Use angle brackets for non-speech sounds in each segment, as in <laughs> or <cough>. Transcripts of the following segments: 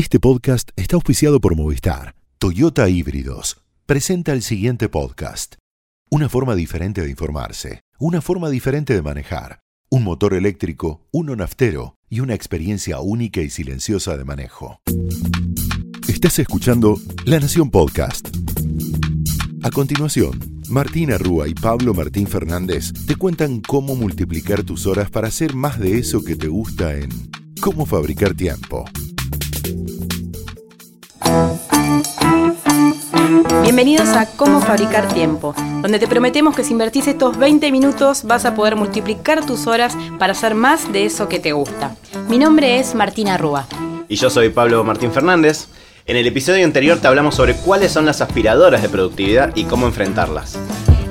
Este podcast está auspiciado por Movistar. Toyota Híbridos presenta el siguiente podcast. Una forma diferente de informarse, una forma diferente de manejar, un motor eléctrico, uno naftero y una experiencia única y silenciosa de manejo. Estás escuchando La Nación Podcast. A continuación, Martina Rúa y Pablo Martín Fernández te cuentan cómo multiplicar tus horas para hacer más de eso que te gusta en Cómo fabricar tiempo. Bienvenidos a Cómo Fabricar Tiempo, donde te prometemos que si invertís estos 20 minutos vas a poder multiplicar tus horas para hacer más de eso que te gusta. Mi nombre es Martina Rúa. Y yo soy Pablo Martín Fernández. En el episodio anterior te hablamos sobre cuáles son las aspiradoras de productividad y cómo enfrentarlas.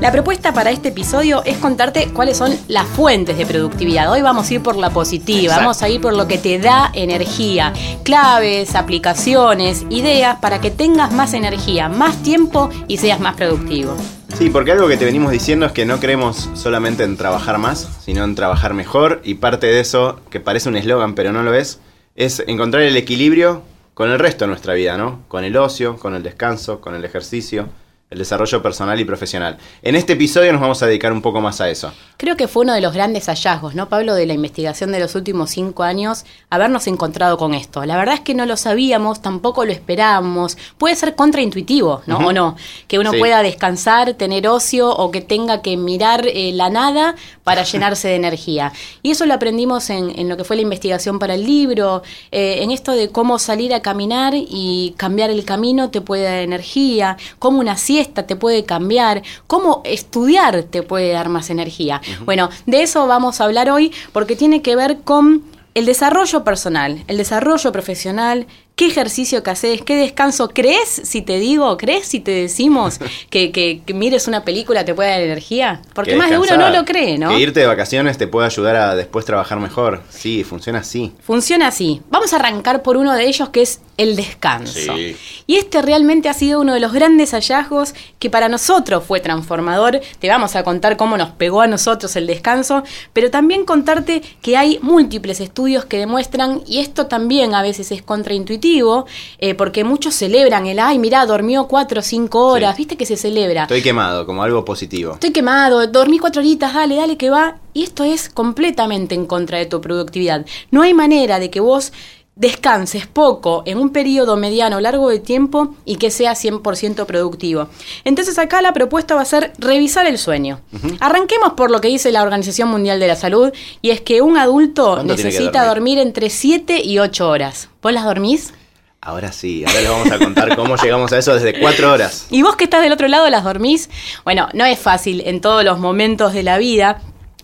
La propuesta para este episodio es contarte cuáles son las fuentes de productividad. Hoy vamos a ir por la positiva, Exacto. vamos a ir por lo que te da energía, claves, aplicaciones, ideas para que tengas más energía, más tiempo y seas más productivo. Sí, porque algo que te venimos diciendo es que no creemos solamente en trabajar más, sino en trabajar mejor. Y parte de eso, que parece un eslogan pero no lo es, es encontrar el equilibrio con el resto de nuestra vida, ¿no? Con el ocio, con el descanso, con el ejercicio, el desarrollo personal y profesional. En este episodio nos vamos a dedicar un poco más a eso. Creo que fue uno de los grandes hallazgos, ¿no, Pablo, de la investigación de los últimos cinco años, habernos encontrado con esto. La verdad es que no lo sabíamos, tampoco lo esperábamos. Puede ser contraintuitivo, ¿no? O no. Que uno Sí. pueda descansar, tener ocio o que tenga que mirar eh, la nada para <laughs> llenarse de energía. Y eso lo aprendimos en, en lo que fue la investigación para el libro, eh, en esto de cómo salir a caminar y cambiar el camino te puede dar energía, cómo una siesta te puede cambiar, cómo estudiar te puede dar más energía. Bueno, de eso vamos a hablar hoy porque tiene que ver con el desarrollo personal, el desarrollo profesional, qué ejercicio que haces, qué descanso. ¿Crees si te digo, crees si te decimos <laughs> que, que- que mires una película te puede dar energía? Porque Que más de uno no lo cree, ¿no? Que irte de vacaciones te puede ayudar a después trabajar mejor. Sí, funciona así. Funciona así. Vamos a arrancar por uno de ellos que es el descanso. Sí. Y este realmente ha sido uno de los grandes hallazgos que para nosotros fue transformador. Te vamos a contar cómo nos pegó a nosotros el descanso, pero también contarte que hay múltiples estudios que demuestran, y esto también a veces es contraintuitivo, eh, porque muchos celebran el, ay, mira, dormió cuatro o cinco horas, Sí. viste que se celebra. Estoy quemado, como algo positivo. Estoy quemado, dormí cuatro horitas, dale, dale que va. Y esto es completamente en contra de tu productividad. No hay manera de que vos descanses poco en un periodo mediano o largo de tiempo y que sea 100% productivo. Entonces acá la propuesta va a ser revisar el sueño. Arranquemos por lo que dice la Organización Mundial de la Salud y es que un adulto ¿Cuánto tiene que necesita dormir? dormir entre 7 y 8 horas. ¿Vos las dormís? Ahora sí, ahora les vamos a contar cómo llegamos a eso desde cuatro horas. <laughs> ¿Y vos que estás del otro lado las dormís? Bueno, no es fácil en todos los momentos de la vida.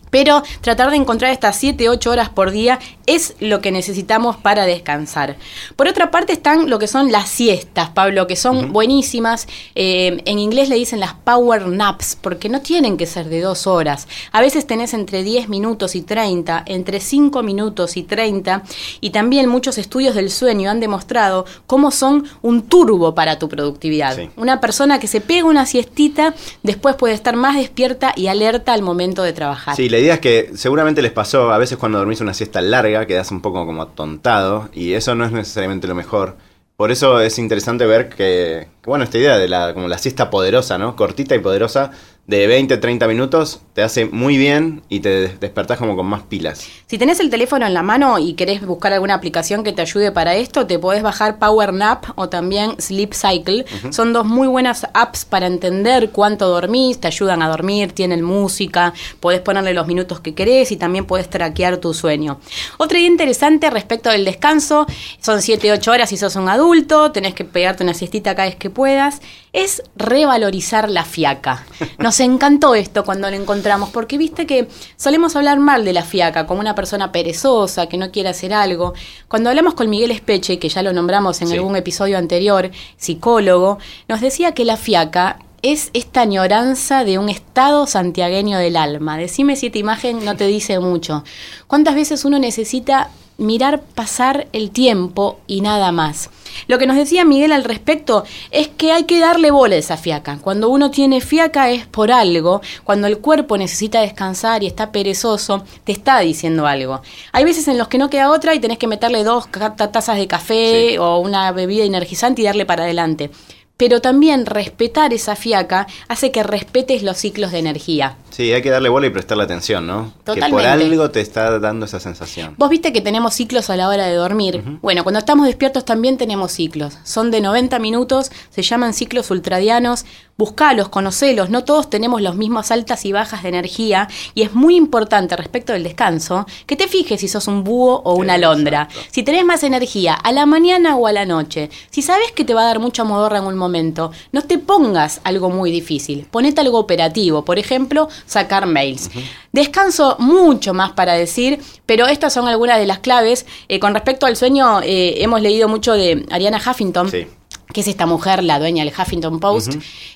Pero tratar de encontrar estas 7, 8 horas por día es lo que necesitamos para descansar. Por otra parte están lo que son las siestas, Pablo, que son buenísimas. Eh, en inglés le dicen las power naps, porque no tienen que ser de dos horas. A veces tenés entre 10 minutos y 30, entre 5 minutos y 30. Y también muchos estudios del sueño han demostrado cómo son un turbo para tu productividad. Sí. Una persona que se pega una siestita después puede estar más despierta y alerta al momento de trabajar. Sí, la idea es que seguramente les pasó, a veces cuando dormís una siesta larga, quedás un poco como atontado y eso no es necesariamente lo mejor. Por eso es interesante ver que, que, bueno, esta idea de la, como la siesta poderosa, ¿no? Cortita y poderosa, de 20, 30 minutos, te hace muy bien y te des- despertás como con más pilas. Si tenés el teléfono en la mano y querés buscar alguna aplicación que te ayude para esto, te podés bajar Power Nap o también Sleep Cycle. Son dos muy buenas apps para entender cuánto dormís, te ayudan a dormir, tienen música, podés ponerle los minutos que querés y también podés traquear tu sueño. Otra idea interesante respecto del descanso, son 7, 8 horas si sos un adulto, tenés que pegarte una siestita cada vez que puedas, es revalorizar la fiaca. <laughs> Nos encantó esto cuando lo encontramos, porque viste que solemos hablar mal de la fiaca como una persona perezosa, que no quiere hacer algo. Cuando hablamos con Miguel Espeche, que ya lo nombramos en Sí. algún episodio anterior, psicólogo, nos decía que la fiaca es esta añoranza de un estado santiagueño del alma. Decime si esta imagen no te dice mucho. ¿Cuántas veces uno necesita mirar pasar el tiempo y nada más. Lo que nos decía Miguel al respecto es que hay que darle bola a esa fiaca. Cuando uno tiene fiaca es por algo, cuando el cuerpo necesita descansar y está perezoso, te está diciendo algo. Hay veces en los que no queda otra y tenés que meterle dos tazas de café o una bebida energizante y darle para adelante pero también respetar esa fiaca hace que respetes los ciclos de energía. Sí, hay que darle bola y prestarle atención, ¿no? Totalmente. Que por algo te está dando esa sensación. Vos viste que tenemos ciclos a la hora de dormir. Bueno, cuando estamos despiertos también tenemos ciclos. Son de 90 minutos, se llaman ciclos ultradianos. Buscalos, conocelos. No todos tenemos los mismos altas y bajas de energía. Y es muy importante respecto del descanso que te fijes si sos un búho o una alondra. Si tenés más energía a la mañana o a la noche. Si sabes que te va a dar mucha modorra en un momento, no te pongas algo muy difícil. Ponete algo operativo. Por ejemplo, sacar mails. Descanso mucho más para decir, pero estas son algunas de las claves. Eh, con respecto al sueño, eh, hemos leído mucho de Ariana Huffington. Sí. que es esta mujer, la dueña del Huffington Post,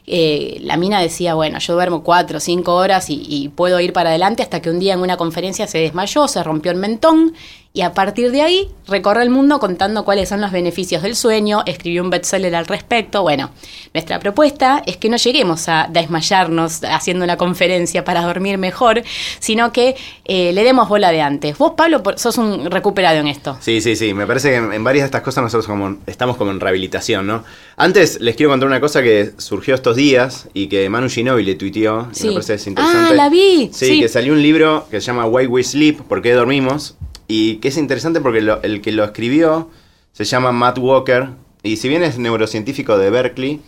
eh, la mina decía, bueno, yo duermo cuatro o cinco horas y, y puedo ir para adelante hasta que un día en una conferencia se desmayó, se rompió el mentón y a partir de ahí recorre el mundo contando cuáles son los beneficios del sueño, escribió un bestseller al respecto. Bueno, nuestra propuesta es que no lleguemos a desmayarnos haciendo una conferencia para dormir mejor, sino que eh, le demos bola de antes. Vos, Pablo, sos un recuperado en esto. Sí, sí, sí. Me parece que en, varias de estas cosas nosotros como, estamos como en rehabilitación, ¿no? Antes les quiero contar una cosa que surgió estos días y que Manu Ginóbili le tuiteó. y Sí. me parece interesante. Ah, la vi, Sí, sí. que salió un libro que se llama Why We Sleep, ¿Por qué dormimos? Y que es interesante porque lo- el que lo escribió se llama Matt Walker. Y si bien es neurocientífico de Berkeley,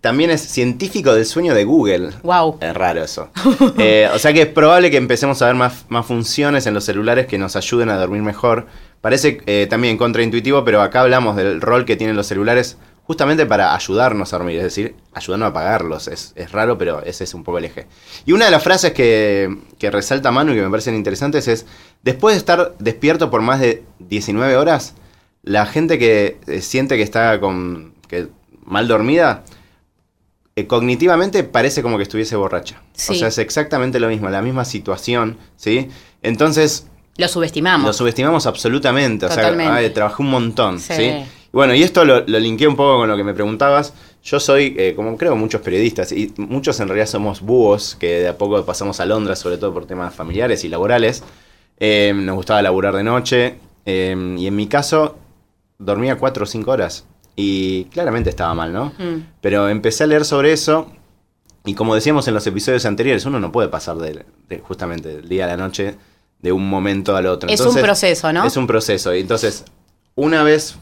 también es científico del sueño de Google. Wow. Es raro eso. <laughs> Eh, o sea que es probable que empecemos a ver más, más funciones en los celulares que nos ayuden a dormir mejor. Parece eh, también contraintuitivo, pero acá hablamos del rol que tienen los celulares justamente para ayudarnos a dormir, es decir, ayudarnos a apagarlos. Es, es raro, pero ese es un poco el eje. Y una de las frases que, que resalta Manu y que me parecen interesantes es, después de estar despierto por más de 19 horas, la gente que eh, siente que está con, que mal dormida, eh, cognitivamente parece como que estuviese borracha. Sí. O sea, es exactamente lo mismo, la misma situación, ¿sí? Entonces, Lo subestimamos. lo subestimamos absolutamente. O sea, ay, trabajé un montón, Sí. ¿sí? Bueno, y esto lo, lo linké un poco con lo que me preguntabas. Yo soy, eh, como creo muchos periodistas, y muchos en realidad somos búhos, que de a poco pasamos a Londres, sobre todo por temas familiares y laborales. Eh, nos gustaba laburar de noche, eh, y en mi caso, dormía cuatro o cinco horas. Y claramente estaba mal, ¿no? Mm. Pero empecé a leer sobre eso y como decíamos en los episodios anteriores, uno no puede pasar de, de justamente del día a la noche de un momento al otro. Es un proceso, ¿no? Es un proceso. Y entonces, una vez,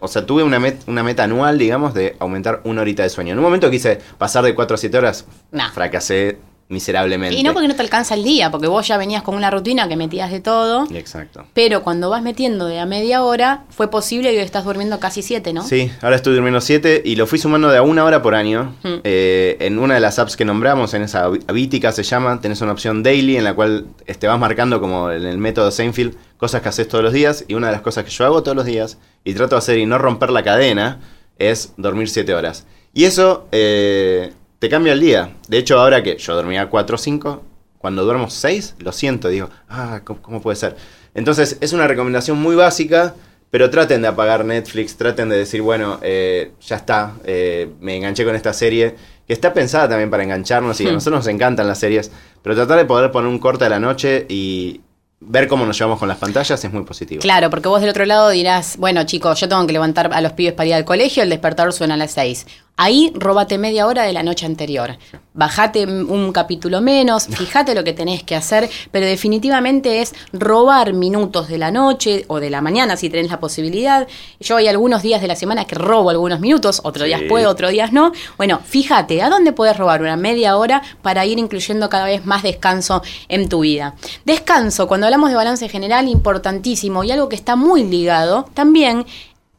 o sea, tuve una, met- una meta anual, digamos, de aumentar una horita de sueño. En un momento quise pasar de 4 a 7 horas, Nah. fracasé miserablemente. Y no porque no te alcanza el día, porque vos ya venías con una rutina que metías de todo. Exacto. Pero cuando vas metiendo de a media hora, fue posible que estás durmiendo casi siete, ¿no? Sí, ahora estoy durmiendo 7 y lo fui sumando de a una hora por año. Mm. Eh, en una de las apps que nombramos, en esa Habitica se llama, tenés una opción daily en la cual te vas marcando como en el método Seinfeld cosas que haces todos los días. Y una de las cosas que yo hago todos los días y trato de hacer y no romper la cadena es dormir 7 horas. Y eso eh, te cambia el día. De hecho, ahora que yo dormía 4 o 5, cuando duermo 6, lo siento, digo, ah, ¿cómo, cómo puede ser? Entonces, es una recomendación muy básica, pero traten de apagar Netflix, traten de decir, bueno, eh, ya está, eh, me enganché con esta serie, que está pensada también para engancharnos y a Hmm. nosotros nos encantan las series, pero tratar de poder poner un corte a la noche y ver cómo nos llevamos con las pantallas es muy positivo. Claro, porque vos del otro lado dirás, bueno chicos, yo tengo que levantar a los pibes para ir al colegio, el despertador suena a las 6. Ahí robate media hora de la noche anterior. Bajate un capítulo menos, <laughs> fíjate lo que tenés que hacer, pero definitivamente es robar minutos de la noche o de la mañana si tenés la posibilidad. Yo hay algunos días de la semana que robo algunos minutos, otros días puedo, otros días no. Bueno, fíjate, ¿a dónde puedes robar una media hora para ir incluyendo cada vez más descanso en tu vida? Descanso, cuando hablamos de balance general, importantísimo y algo que está muy ligado también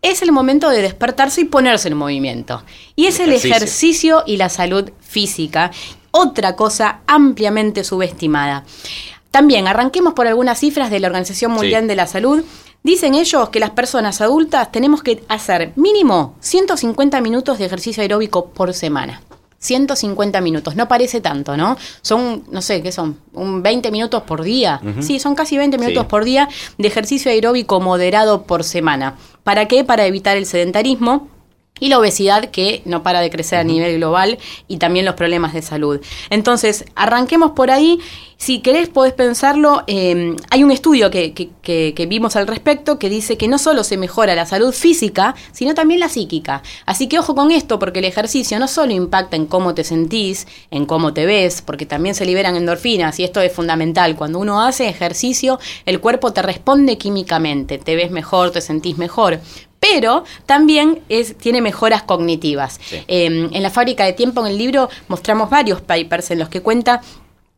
es el momento de despertarse y ponerse en movimiento. Y es el Ejercicio. ejercicio y la salud física. Otra cosa ampliamente subestimada. También arranquemos por algunas cifras de la Organización Mundial Sí. de la Salud. Dicen ellos que las personas adultas tenemos que hacer mínimo 150 minutos de ejercicio aeróbico por semana. 150 minutos. No parece tanto, ¿no? Son, no sé, ¿qué son? Un 20 minutos por día. Sí, son casi 20 minutos Sí. por día de ejercicio aeróbico moderado por semana. ¿Para qué? Para evitar el sedentarismo. Y la obesidad que no para de crecer a nivel global y también los problemas de salud. Entonces, arranquemos por ahí. Si querés, podés pensarlo. eh, hay un estudio que, que- que- que vimos al respecto que dice que no solo se mejora la salud física, sino también la psíquica. Así que ojo con esto, porque el ejercicio no solo impacta en cómo te sentís, en cómo te ves, porque también se liberan endorfinas y esto es fundamental. Cuando uno hace ejercicio, el cuerpo te responde químicamente, te ves mejor, te sentís mejor pero también es, tiene mejoras cognitivas. Sí. Eh, en la fábrica de tiempo, en el libro, mostramos varios papers en los que cuenta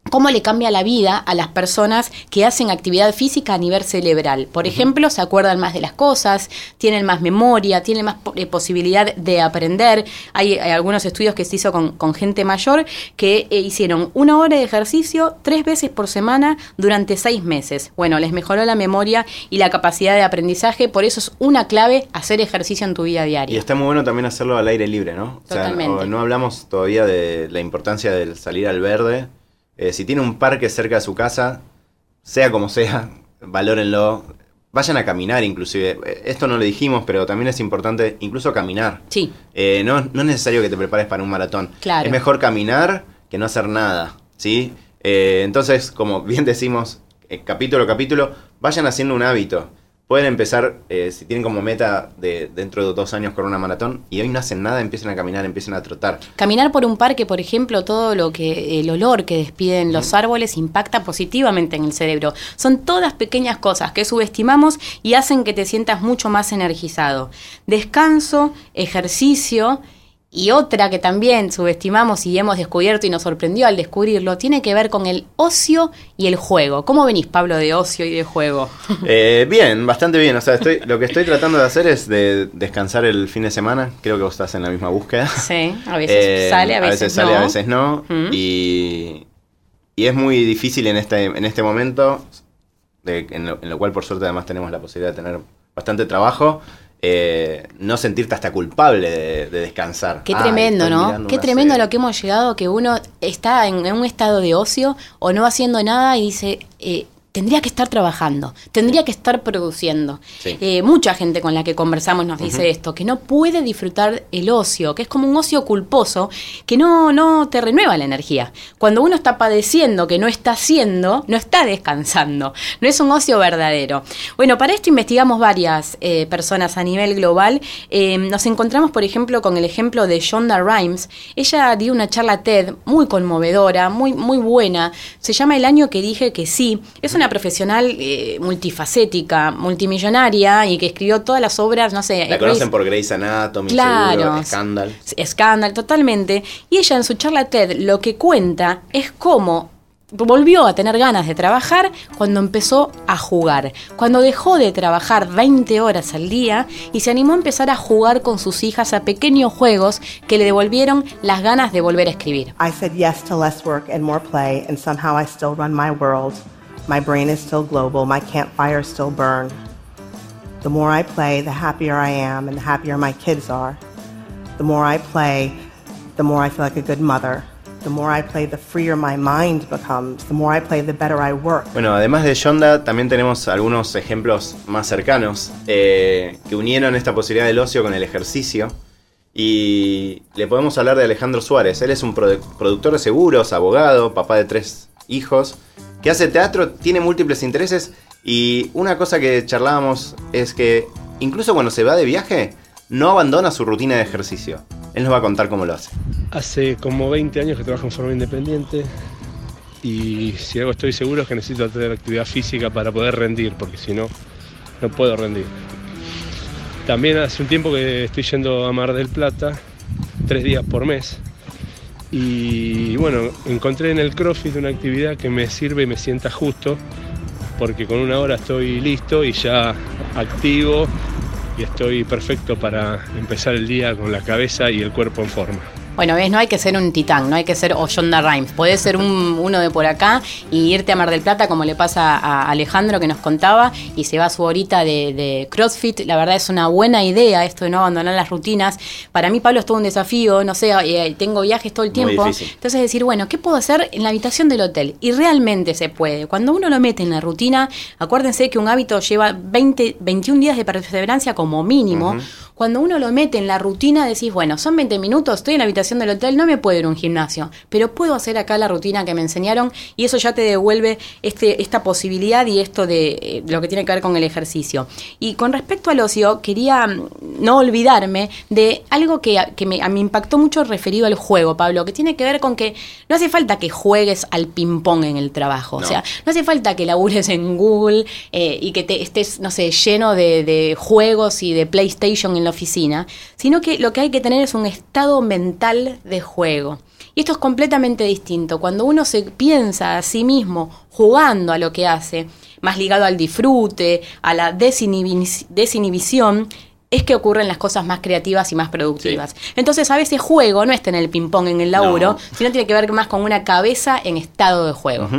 cómo le cambia la vida a las personas que hacen actividad física a nivel cerebral. Por ejemplo, se acuerdan más de las cosas, tienen más memoria, tienen más eh, posibilidad de aprender. Hay, hay algunos estudios que se hizo con, con gente mayor que eh, hicieron una hora de ejercicio tres veces por semana durante seis meses. Bueno, les mejoró la memoria y la capacidad de aprendizaje, por eso es una clave hacer ejercicio en tu vida Y diaria. está muy bueno también hacerlo al aire libre, ¿no? O sea, Totalmente. o- no hablamos todavía de la importancia del salir al verde. Eh, si tiene un parque cerca de su casa, sea como sea, <laughs> valórenlo. Vayan a caminar inclusive. Eh, Esto no lo dijimos, pero también es importante incluso caminar. Sí, Eh, no, no es necesario que te prepares para un maratón. Claro. Es mejor caminar que no hacer nada, ¿sí? Eh, entonces, como bien decimos, capítulo a capítulo, vayan haciendo un hábito. Pueden empezar, eh, si tienen como meta de dentro de dos años correr una maratón y hoy no hacen nada, empiecen a caminar, empiecen a trotar. Caminar por un parque, por ejemplo, todo lo que el olor que despiden los árboles impacta positivamente en el cerebro. Son todas pequeñas cosas que subestimamos y hacen que te sientas mucho más energizado. Descanso, ejercicio y otra que también subestimamos y hemos descubierto y nos sorprendió al descubrirlo, tiene que ver con el ocio y el juego. ¿Cómo venís, Pablo, de ocio y de juego? <laughs> Eh, bien, bastante bien. O sea, estoy, lo que estoy tratando de hacer es de descansar el fin de semana. Creo que vos estás en la misma búsqueda. <laughs> Sí, a veces Eh, sale, a veces, sale, no. a veces no. Mm. Y, y es muy difícil en este, en este momento, de- en, lo, en lo cual por suerte además tenemos la posibilidad de tener bastante trabajo, eh, no sentirte hasta culpable de, de descansar. Qué tremendo, ¿no? Qué tremendo a serie. lo que hemos llegado, que uno está en, en un estado de ocio o no haciendo nada y dice, eh, tendría que estar trabajando, tendría que estar produciendo. Sí. Eh, mucha gente con la que conversamos nos dice esto, que no puede disfrutar el ocio, que es como un ocio culposo, que no, no te renueva la energía. Cuando uno está padeciendo que no está haciendo, no está descansando, no es un ocio verdadero. Bueno, para esto investigamos varias eh, personas a nivel global. Eh, nos encontramos, por ejemplo, con el ejemplo de Shonda Rhimes. Ella dio una charla TED muy conmovedora, muy, muy buena. Se llama El año que dije que sí. Es una profesional eh, multifacética, multimillonaria y que escribió todas las obras, no sé. La Grey's- conocen por Grey's Anatomy, Claro. seguro, Scandal. Scandal, totalmente. Y ella en su charla TED lo que cuenta es cómo volvió a tener ganas de trabajar cuando empezó a jugar, cuando dejó de trabajar 20 horas al día y se animó a empezar a jugar con sus hijas a pequeños juegos que le devolvieron las ganas de volver a escribir. I said yes to less work and more play, and somehow I still run my world. My brain is still global, my campfires still burn. The more I play, the happier I am, and the happier my kids are. The more I play, the more I feel like a good mother. The more I play, the freer my mind becomes. The more I play, the better I work. Bueno, además de Yonda, también tenemos algunos ejemplos más cercanos eh, que unieron esta posibilidad del ocio con el ejercicio. Y le podemos hablar de Alejandro Suárez. Él es un produ- productor de seguros, abogado, papá de tres hijos, que hace teatro, tiene múltiples intereses. Y una cosa que charlábamos es que incluso cuando se va de viaje, no abandona su rutina de ejercicio. Él nos va a contar cómo lo hace. Hace como 20 años que trabajo en forma independiente y si algo estoy seguro es que necesito tener actividad física para poder rendir, porque si no, no puedo rendir. También hace un tiempo que estoy yendo a Mar del Plata, tres días por mes. Y bueno, encontré en el CrossFit una actividad que me sirve y me sienta justo, porque con una hora estoy listo y ya activo y estoy perfecto para empezar el día con la cabeza y el cuerpo en forma. Bueno, ves, no hay que ser un titán, no hay que ser Ollonda Rhymes. Podés ser un, uno de por acá y irte a Mar del Plata, como le pasa a Alejandro que nos contaba, y se va a su horita de, de CrossFit. La verdad es una buena idea esto de no abandonar las rutinas. Para mí, Pablo, es todo un desafío. No sé, eh, tengo viajes todo el tiempo. Entonces, decir, bueno, ¿qué puedo hacer en la habitación del hotel? Y realmente se puede. Cuando uno lo mete en la rutina, acuérdense que un hábito lleva 20, 21 días de perseverancia como mínimo. Cuando uno lo mete en la rutina, decís, bueno, son 20 minutos, estoy en la habitación del hotel, no me puedo ir a un gimnasio, pero puedo hacer acá la rutina que me enseñaron y eso ya te devuelve este, esta posibilidad y esto de eh, lo que tiene que ver con el ejercicio. Y con respecto al ocio, quería mm, no olvidarme de algo que, que me, a mí impactó mucho referido al juego, Pablo, que tiene que ver con que no hace falta que juegues al ping-pong en el trabajo, o sea, no hace falta que labures en Google eh, y que te estés, no sé, lleno de, de juegos y de PlayStation en la oficina, sino que lo que hay que tener es un estado mental de juego. Y esto es completamente distinto. Cuando uno se piensa a sí mismo jugando a lo que hace, más ligado al disfrute, a la desinhibición, es que ocurren las cosas más creativas y más productivas. Entonces, a veces juego no está en el ping-pong, en el laburo, sino tiene que ver más con una cabeza en estado de juego.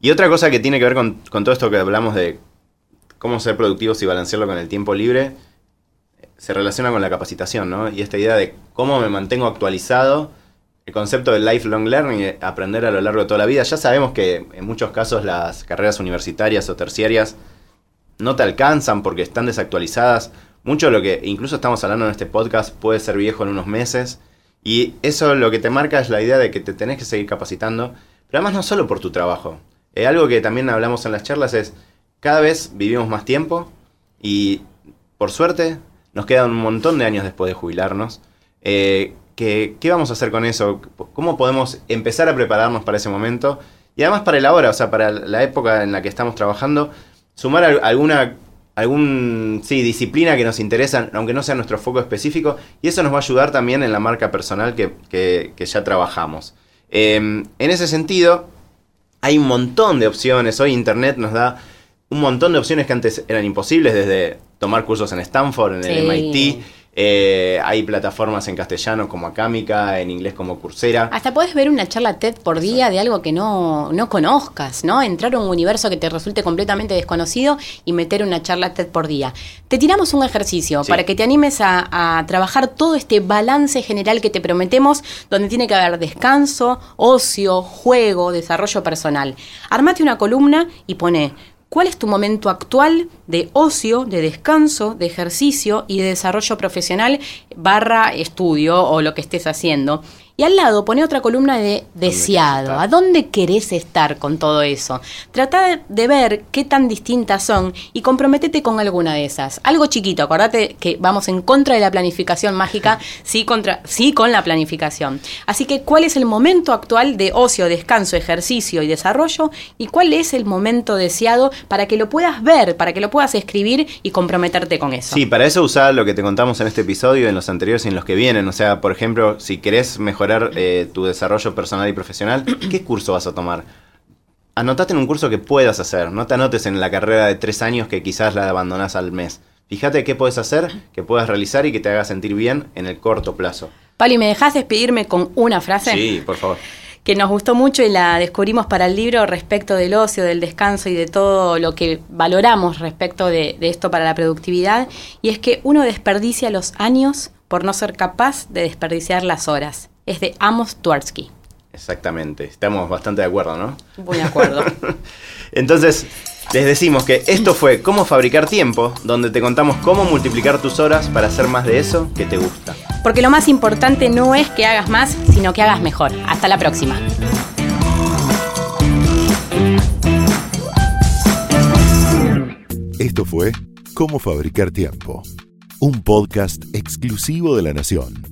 Y otra cosa que tiene que ver con, con todo esto que hablamos de cómo ser productivos y balancearlo con el tiempo libre, se relaciona con la capacitación, ¿no? Y esta idea de cómo me mantengo actualizado, el concepto del lifelong learning, aprender a lo largo de toda la vida. Ya sabemos que en muchos casos las carreras universitarias o terciarias no te alcanzan porque están desactualizadas. Mucho de lo que incluso estamos hablando en este podcast puede ser viejo en unos meses. Y eso lo que te marca es la idea de que te tenés que seguir capacitando. Pero además no solo por tu trabajo. Eh, algo que también hablamos en las charlas es, cada vez vivimos más tiempo y por suerte nos quedan un montón de años después de jubilarnos. Eh, ¿qué, vamos a hacer con eso? ¿Cómo podemos empezar a prepararnos para ese momento? Y además para el ahora, o sea, para la época en la que estamos trabajando, sumar alguna algún, sí, disciplina que nos interesa, aunque no sea nuestro foco específico, y eso nos va a ayudar también en la marca personal que, ya trabajamos. Em, en ese sentido, hay un montón de opciones. Hoy Internet nos da un montón de opciones que antes eran imposibles, desde tomar cursos en Stanford, en el MIT. Eh, hay plataformas en castellano como Acámica, en inglés como Coursera. Hasta puedes ver una charla TED por día de algo que no, no conozcas, ¿no? Entrar a un universo que te resulte completamente desconocido y meter una charla TED por día. Te tiramos un ejercicio para que te animes a, a, trabajar todo este balance general que te prometemos, donde tiene que haber descanso, ocio, juego, desarrollo personal. Armate una columna y pone ¿Cuál es tu momento actual de ocio, de descanso, de ejercicio y de desarrollo profesional barra estudio o lo que estés haciendo? Y al lado pone otra columna de deseado. ¿A dónde querés estar con todo eso? Trata de ver qué tan distintas son y comprométete con alguna de esas. Algo chiquito, acordate que vamos en contra de la planificación mágica, <laughs> sí, contra, sí con la planificación. Así que, ¿cuál es el momento actual de ocio, descanso, ejercicio y desarrollo? ¿Y cuál es el momento deseado para que lo puedas ver, para que lo puedas escribir y comprometerte con eso? Sí, para eso usar lo que te contamos en este episodio, en los anteriores y en los que vienen. O sea, por ejemplo, si querés mejorar eh, tu desarrollo personal y profesional, <clears throat> ¿qué curso vas a tomar? Anotate en un curso que puedas hacer, no te anotes en la carrera de tres años que quizás la abandonás al mes. Fíjate qué puedes hacer, que puedas realizar y que te haga sentir bien en el corto plazo. Pali, ¿me dejas despedirme con una frase? Sí, por favor que nos gustó mucho y la descubrimos para el libro respecto del ocio, del descanso y de todo lo que valoramos respecto de, de, esto para la productividad, y es que uno desperdicia los años por no ser capaz de desperdiciar las horas es de Amos Tversky. Exactamente, estamos bastante de acuerdo, ¿no? Muy de acuerdo. <laughs> Entonces, les decimos que esto fue Cómo fabricar tiempo, donde te contamos cómo multiplicar tus horas para hacer más de eso que te gusta. Porque lo más importante no es que hagas más, sino que hagas mejor. Hasta la próxima. Esto fue Cómo fabricar tiempo, un podcast exclusivo de la Nación.